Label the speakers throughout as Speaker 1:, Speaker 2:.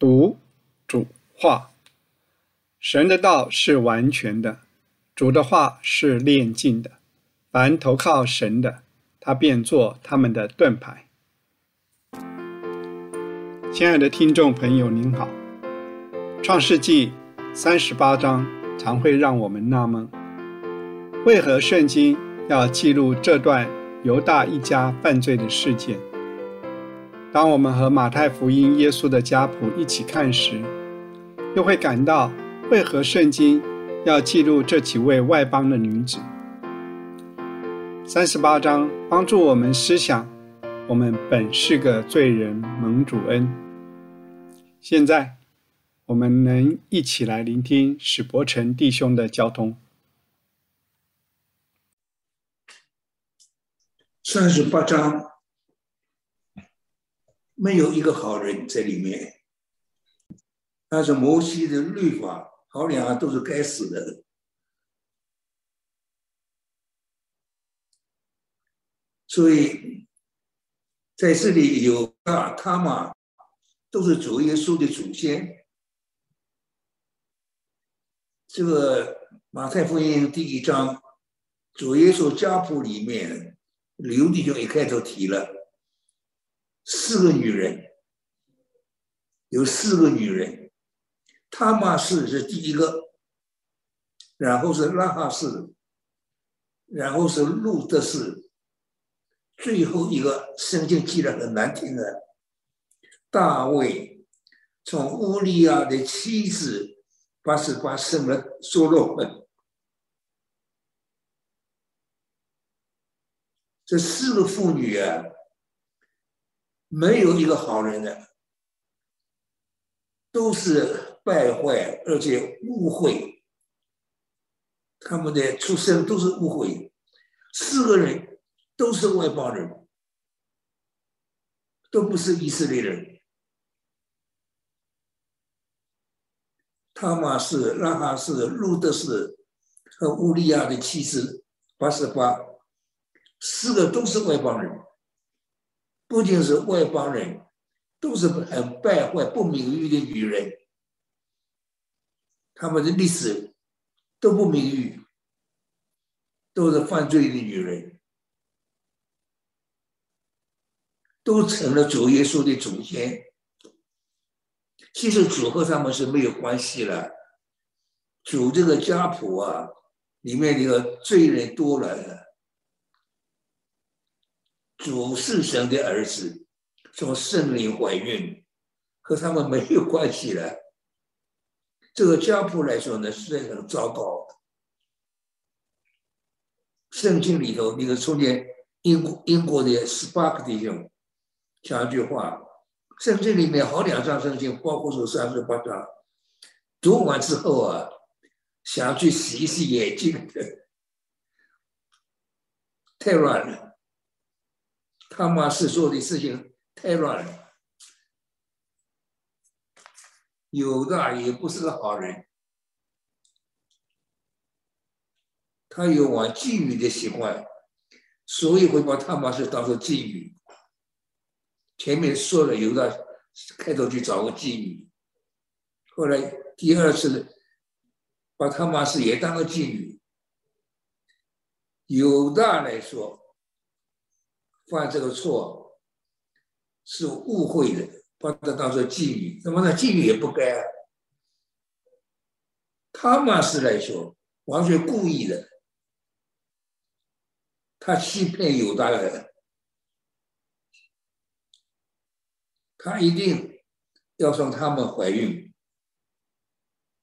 Speaker 1: 读主话，神的道是完全的，主的话是炼净的。凡投靠神的，他便做他们的盾牌。亲爱的听众朋友，您好。创世纪三十八章常会让我们纳闷：为何圣经要记录这段犹大一家犯罪的事件？当我们和马太福音耶稣的家谱一起看时，又会感到为何圣经要记录这几位外邦的女子？三十八章帮助我们思想：我们本是个罪人，蒙主恩。现在，我们能一起来聆听史伯成弟兄的交通。
Speaker 2: 三十八章。没有一个好人在里面，但是摩西的律法，好两个都是该死的。所以在这里有啊，他嘛都是主耶稣的祖先。这个马太福音第一章，主耶稣家谱里面，刘弟兄一开头提了。四个女人，有四个女人，他玛氏是第一个，然后是拉哈氏，然后是路德氏，最后一个圣经记得很难听的，大卫从乌利亚的妻子八十八生了所罗门，这四个妇女啊。没有一个好人的，都是败坏而且误会，他们的出身都是误会。四个人都是外邦人，都不是以色列人。他玛是拉哈是路德是和乌利亚的妻子八十八，四个都是外邦人。不仅是外邦人，都是很败坏、不名誉的女人。他们的历史都不名誉，都是犯罪的女人，都成了主耶稣的祖先。其实主和他们是没有关系了。主这个家谱啊，里面这个罪人多了。主是神的儿子，从圣灵怀孕，和他们没有关系了。这个家谱来说呢，是很糟糕。圣经里头，那个从前英国英国的 Spark 弟兄讲一句话：圣经里面好两章圣经，包括说三十八章，读完之后啊，想去洗一洗眼睛，太乱了。他妈是做的事情太乱了，有的也不是个好人，他有玩妓女的习惯，所以会把他妈是当做妓女。前面说了，有的开头去找个妓女，后来第二次把他妈是也当个妓女，有的来说。犯这个错是误会的，把她当做妓女，那么那妓女也不该啊。他嘛是来说完全故意的，他欺骗犹大人，他一定要让他们怀孕，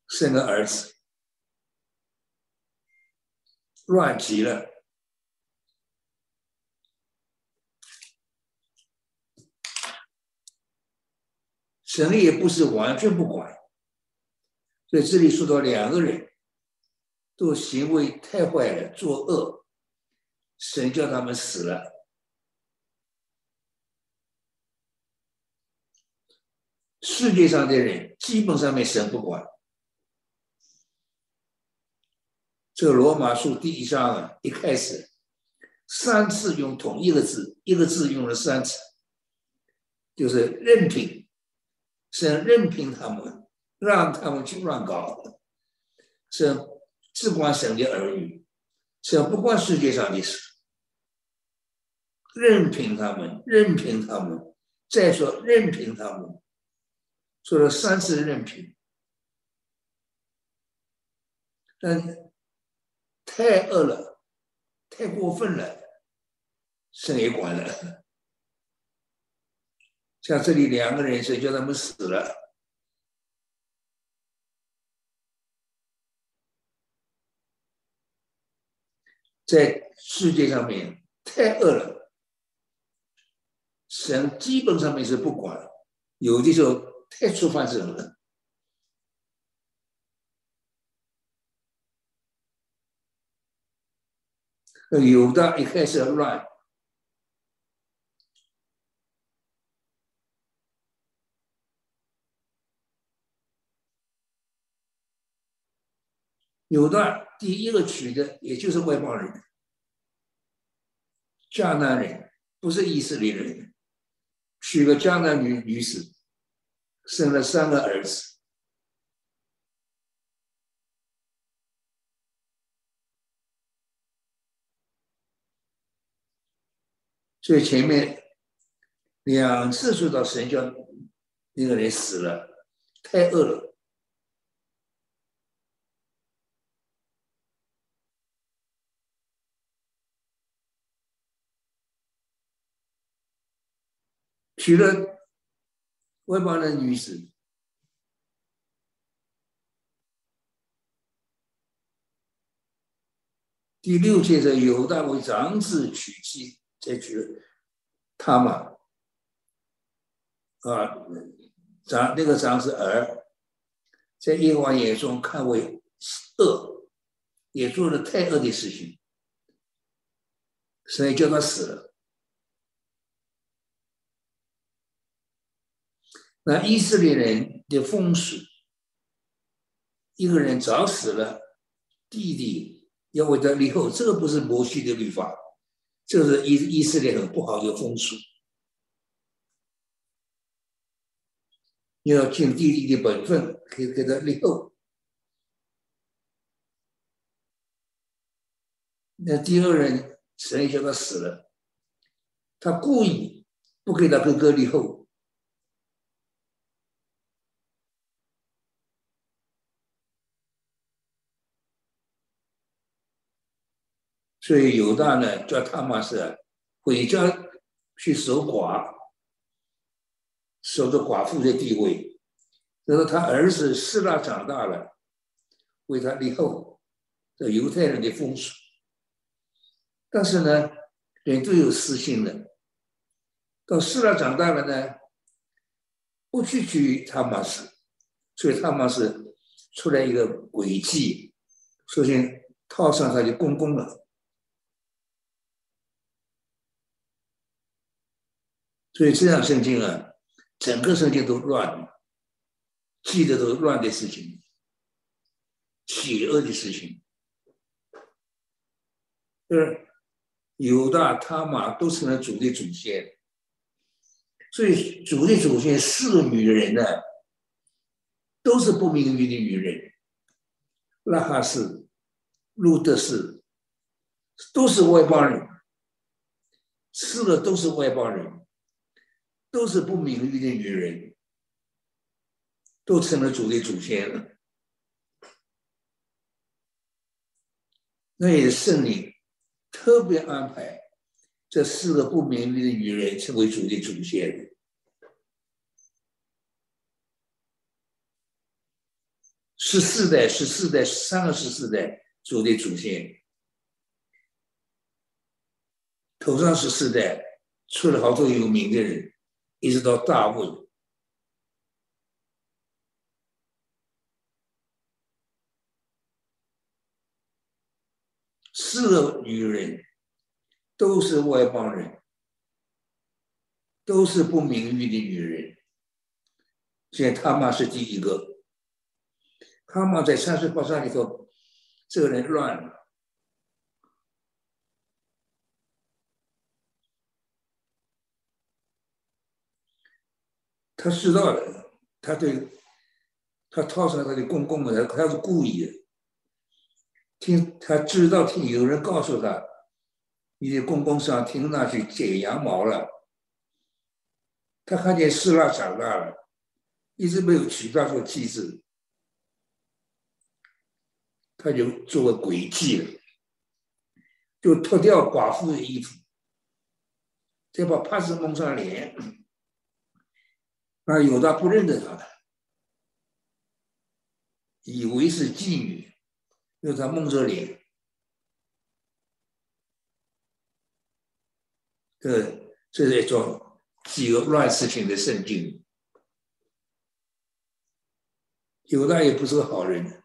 Speaker 2: 生个儿子，乱极了。神也不是完全不管，所以这里说到两个人都行为太坏了，作恶，神叫他们死了。世界上的人基本上面神不管。这罗马书第一章啊，一开始三次用同一个字，一个字用了三次，就是任凭。神任凭他们，让他们去乱搞。神只管神的儿女，神不管世界上的事，任凭他们，任凭他们。再说任凭他们，说了三次任凭，但太恶了，太过分了，神也管了。像这里两个人，是叫他们死了？在世界上面太饿了，神基本上面是不管，有的时候太触犯神了。有的一开始乱。有段第一个娶的也就是外邦人，迦南人不是以色列人，娶个迦南女女子，生了三个儿子，所以前面两次说到神教那个人死了，太恶了。娶了外邦的女子，第六届的犹大为长子娶妻，再娶他嘛，啊，长那个长子儿，在耶和华眼中看为恶，也做了太恶的事情，所以叫他死了。那以色列人的风俗，一个人早死了，弟弟要为他立后，这个不是摩西的律法，这是以以色列很不好的风俗。要尽弟弟的本分，给给他立后。那第二人神叫他死了，他故意不给他哥哥立后。所以犹大呢，叫他妈是回家去守寡，守着寡妇的地位。然后他儿子四拉长大了，为他立后，这犹太人的风俗。但是呢，人都有私心的。到四拉长大了呢，不去娶他妈是，所以他妈是出来一个诡计，首先套上他的公公了。所以这样圣经啊，整个圣经都乱，记得都乱的事情，邪恶的事情。是犹大、他玛都成了主的祖先，所以主的祖先四个女人呢，都是不名誉的女人，拉哈斯、路德斯，都是外邦人，四个都是外邦人。都是不名誉的女人，都成了主的祖先了。那也是圣灵特别安排这四个不名誉的女人成为主的祖先。十四代、十四代、三个十四代主的祖先，头上十四代出了好多有名的人。一直到大卫，四个女人都是外邦人，都是不名誉的女人。现在他妈是第一个，他妈在三十八章里头，这个人乱了。他知道的，他对，他套上他的公公的，他是故意的。听他知道听有人告诉他，你的公公上听那去剪羊毛了。他看见希拉长大了，一直没有娶到做妻子，他就做了诡计了，就脱掉寡妇的衣服，再把帕子蒙上脸。那有的不认得他，以为是妓女，又在蒙着脸。这这是一种几个乱事情的圣经。有的也不是个好人，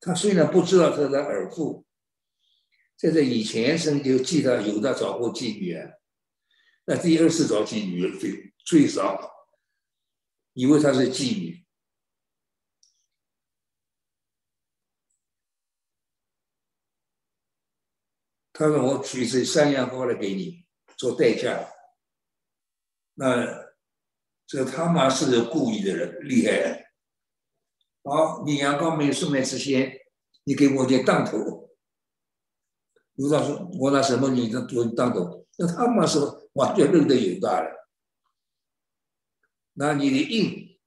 Speaker 2: 他虽然不知道他的儿父，在这以前生就记得有的找过妓女啊。那第二次找妓女最最少，以为她是妓女。他说：“我取这山羊羔来给你做代价。”那这他妈是个故意的人，厉害。好，你羊羔没有送来之前，你给我点当头。卢大说：“我拿什么你做当头？”那他妈说。完全认得有大了，那你的印，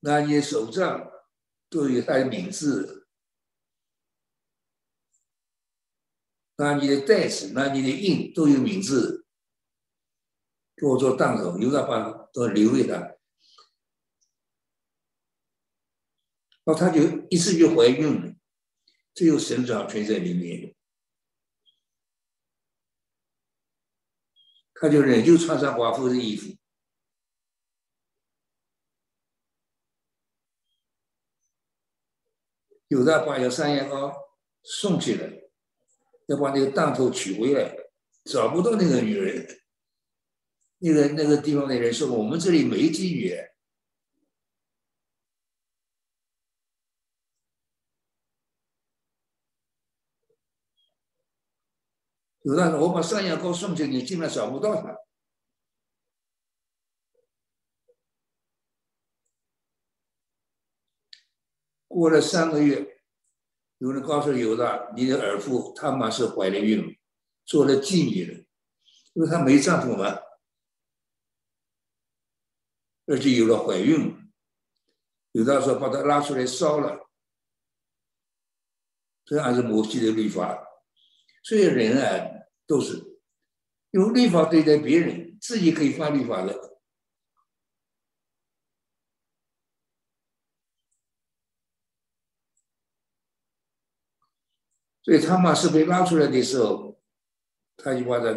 Speaker 2: 那你的手杖都有他的名字，那你的袋子，那你的印都有名字，给我做当头，有的话都留给他，那，他就一次就怀孕了，这有神掌权在里面。他就仍旧穿上寡妇的衣服，有的把有山羊羔送去了，要把那个当头取回来，找不到那个女人，那个那个地方的人说我们这里没妓女，有的我把山羊羔送去，你竟然找不到他。过了三个月，有人告诉有的，你的儿妇他妈是怀了孕，做了妓女了，因为她没丈夫嘛，而且有了怀孕。有的说把她拉出来烧了，这还是摩西的律法。所以人啊。都是用律法对待别人，自己可以犯律法的。所以他妈是被拉出来的时候，他就把他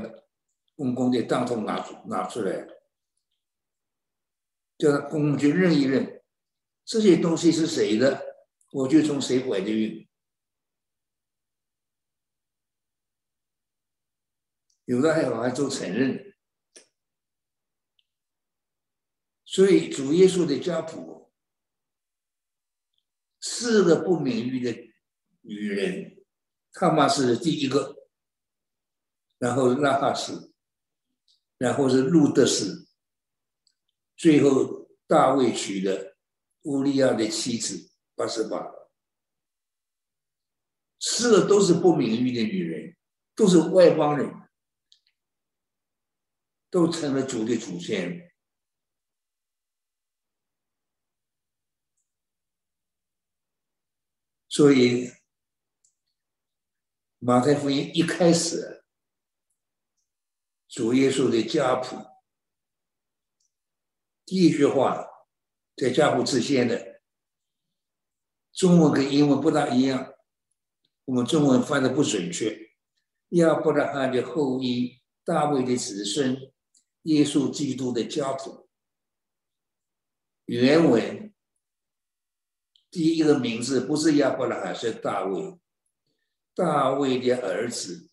Speaker 2: 公公的当头拿出拿出来，叫他公公去认一认，这些东西是谁的，我就从谁怀的孕。有的还有还做承认，所以主耶稣的家谱，四个不名誉的女人，他妈是第一个，然后拉哈斯，然后是路德斯，最后大卫娶的乌利亚的妻子八十八，四个都是不名誉的女人，都是外邦人。都成了主的祖先，所以马太福音一开始，主耶稣的家谱，第一句话在家谱之前的，中文跟英文不大一样，我们中文翻的不准确，亚伯拉罕的后裔，大卫的子孙。耶稣基督的家谱原文第一个名字不是亚伯拉罕，是大卫，大卫的儿子，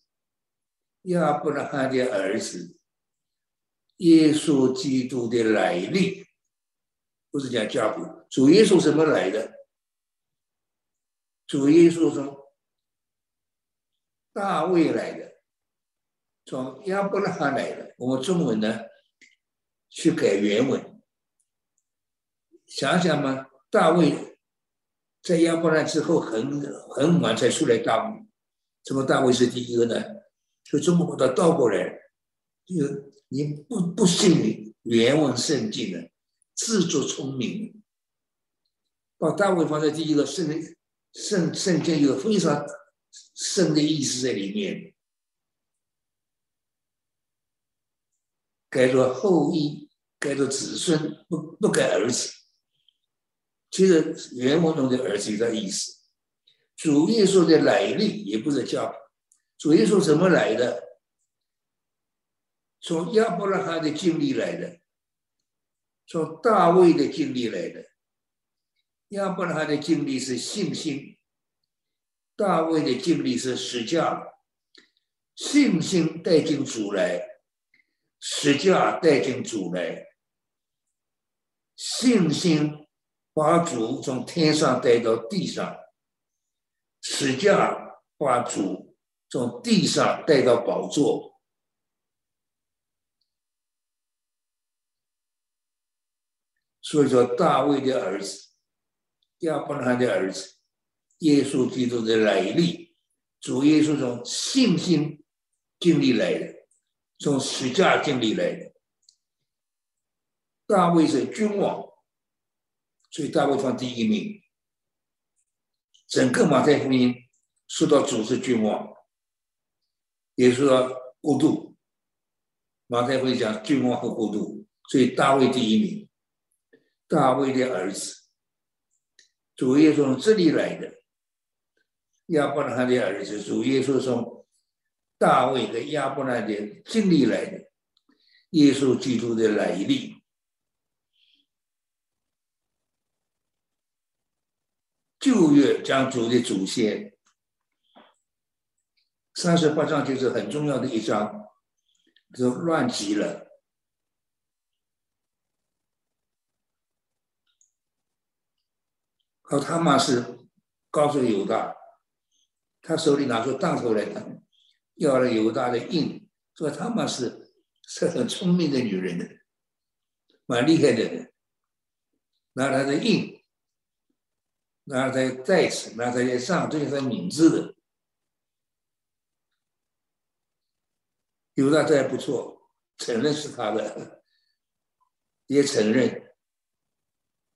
Speaker 2: 亚伯拉罕的儿子，耶稣基督的来历，不是讲家谱。主耶稣什么来的？主耶稣从大卫来的。从亚伯拉罕来的，我们中文呢去改原文。想想嘛，大卫在亚伯兰之后很很晚才出来当，怎么大卫是第一个呢？就中国把它倒过来，就你不不信原文圣经的，自作聪明，把大卫放在第一个圣圣圣经有非常深的意思在里面，该做后裔，该做子孙，不不改儿子。其实原文中的儿子的意思，主耶稣的来历也不是叫主耶稣怎么来的，从亚伯拉罕的经历来的，从大卫的经历来的。亚伯拉罕的经历是信心，大卫的经历是实价，信心带进主来，实价带进主来，信心。把主从天上带到地上，使架把主从地上带到宝座。所以说，大卫的儿子，亚伯拉罕的儿子，耶稣基督的来历，主耶稣从信心经历来的，从使架经历来的。大卫是君王。所以大卫放第一名。整个马太福音说到主是君王，也说到国度。马太会讲君王和国度，所以大卫第一名。大卫的儿子，主耶稣从这里来的。亚伯拉罕的儿子，主耶稣从大卫和亚伯拉罕的经历来的。耶稣基督的来历。旧约讲主的祖先，三十八章就是很重要的一章，就乱极了。好，他妈是告诉犹大，他手里拿出弹头来的，要了犹大的印，说他妈是是很聪明的女人的，蛮厉害的。人，拿他的印。那在在此，那在上，这就是名字的。犹大这还不错，承认是他的，也承认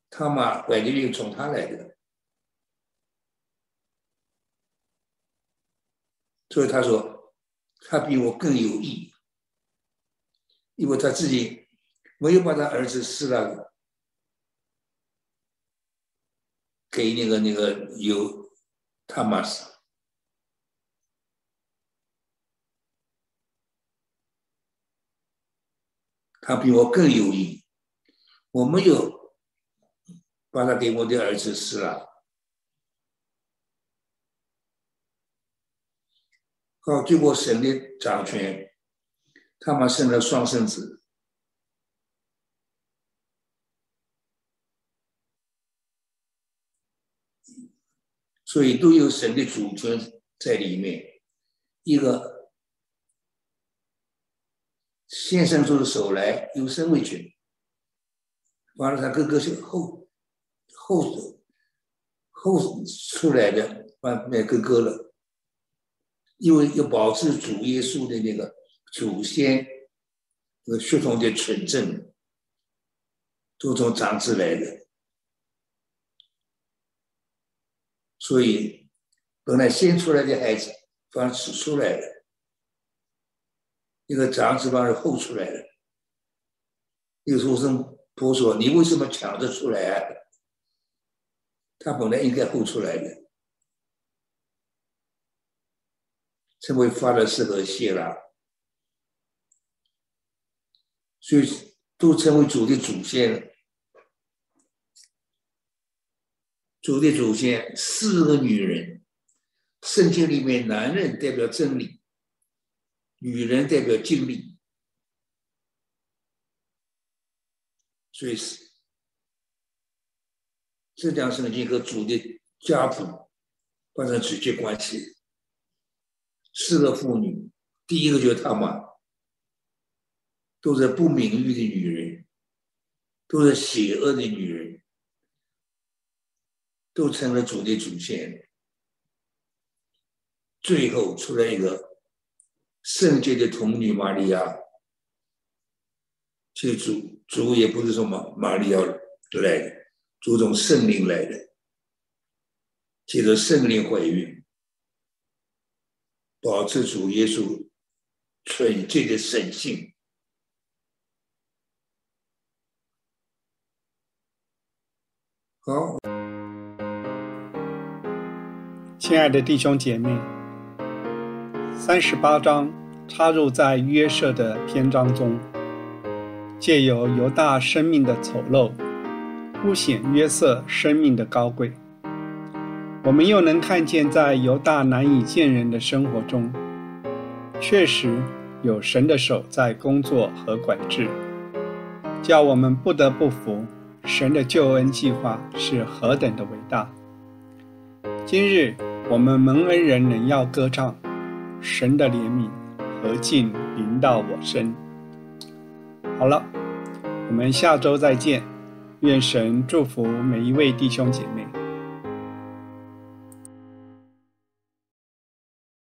Speaker 2: 他妈怀的孕从他来的，所以他说他比我更有义，因为他自己没有把他儿子撕了。给那个那个有他妈是，他比我更有义，我没有把他给我的儿子死了。好，经过神的掌权，他们生了双生子。所以都有神的主权在里面。一个先生出的手来，有身为权，完了他哥哥是后后后出来的，完卖哥哥了。因为要保持主耶稣的那个祖先那个血统的纯正，都从长子来的。所以，本来先出来的孩子反而迟出来了，一个长子反而后出来了。有书生婆说：“你为什么抢着出来啊？”他本来应该后出来的，成为发的士和谢拉，所以都成为主的祖先。主的祖先四个女人，圣经里面男人代表真理，女人代表经历，所以是这两圣经和主的家谱发生直接关系。四个妇女，第一个就是他妈，都是不名誉的女人，都是邪恶的女人，都成了主的祖先。最后出来一个圣洁的童女玛利亚，其实主主也不是说玛玛利亚来的，主从圣灵来的，接着圣灵怀孕，保持主耶稣纯洁的神性。好，
Speaker 1: 亲爱的弟兄姐妹。三十八章插入在约瑟的篇章中，借由犹大生命的丑陋，凸显约瑟生命的高贵。我们又能看见，在犹大难以见人的生活中，确实有神的手在工作和管制，叫我们不得不服神的救恩计划是何等的伟大。今日我们蒙恩人仍要歌唱。神的怜悯何尽临到我身。好了，我们下周再见。愿神祝福每一位弟兄姐妹。